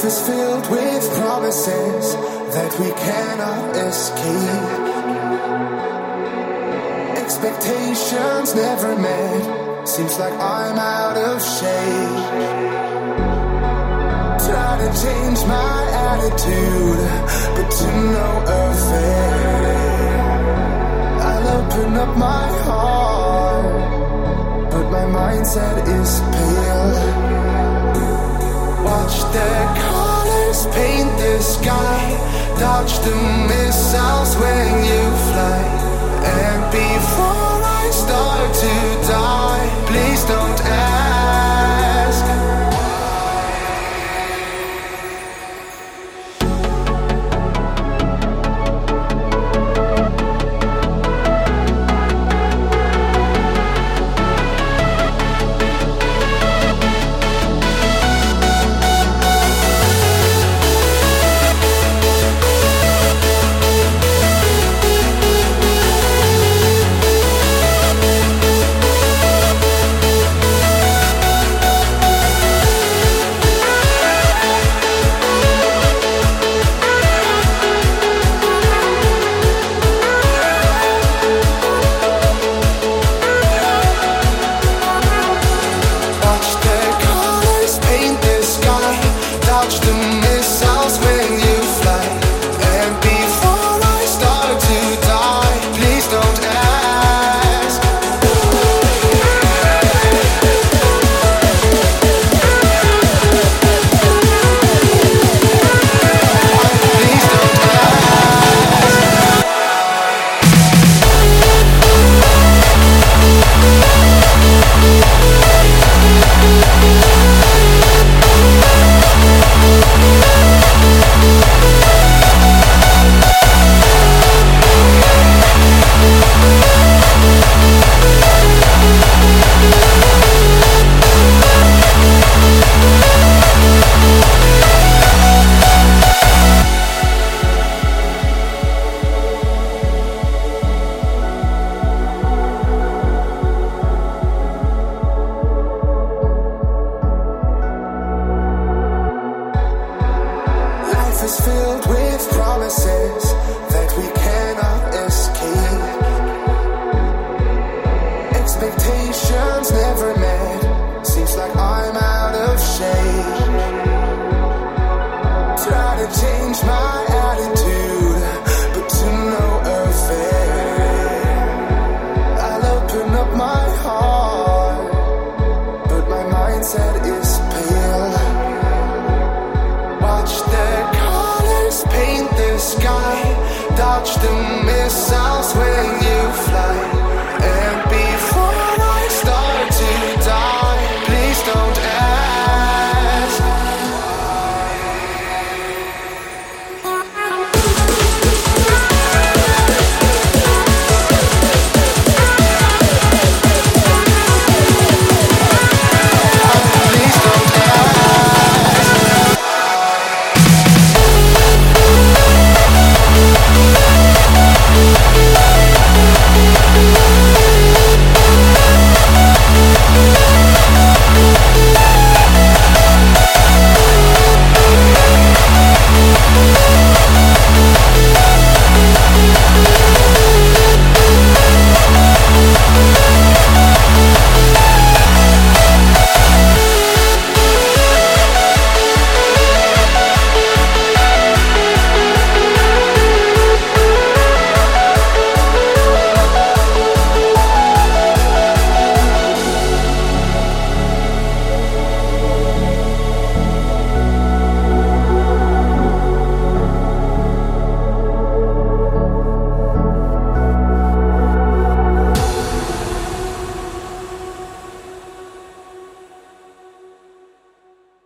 Life is filled with promises that we cannot escape. Expectations never met. Seems like I'm out of shape. Try to change my attitude, but to no avail. I'll open up my heart, but my mindset is pale. Watch the colors paint the sky. Dodge the missiles when filled with promises Dodge the missiles when you fly.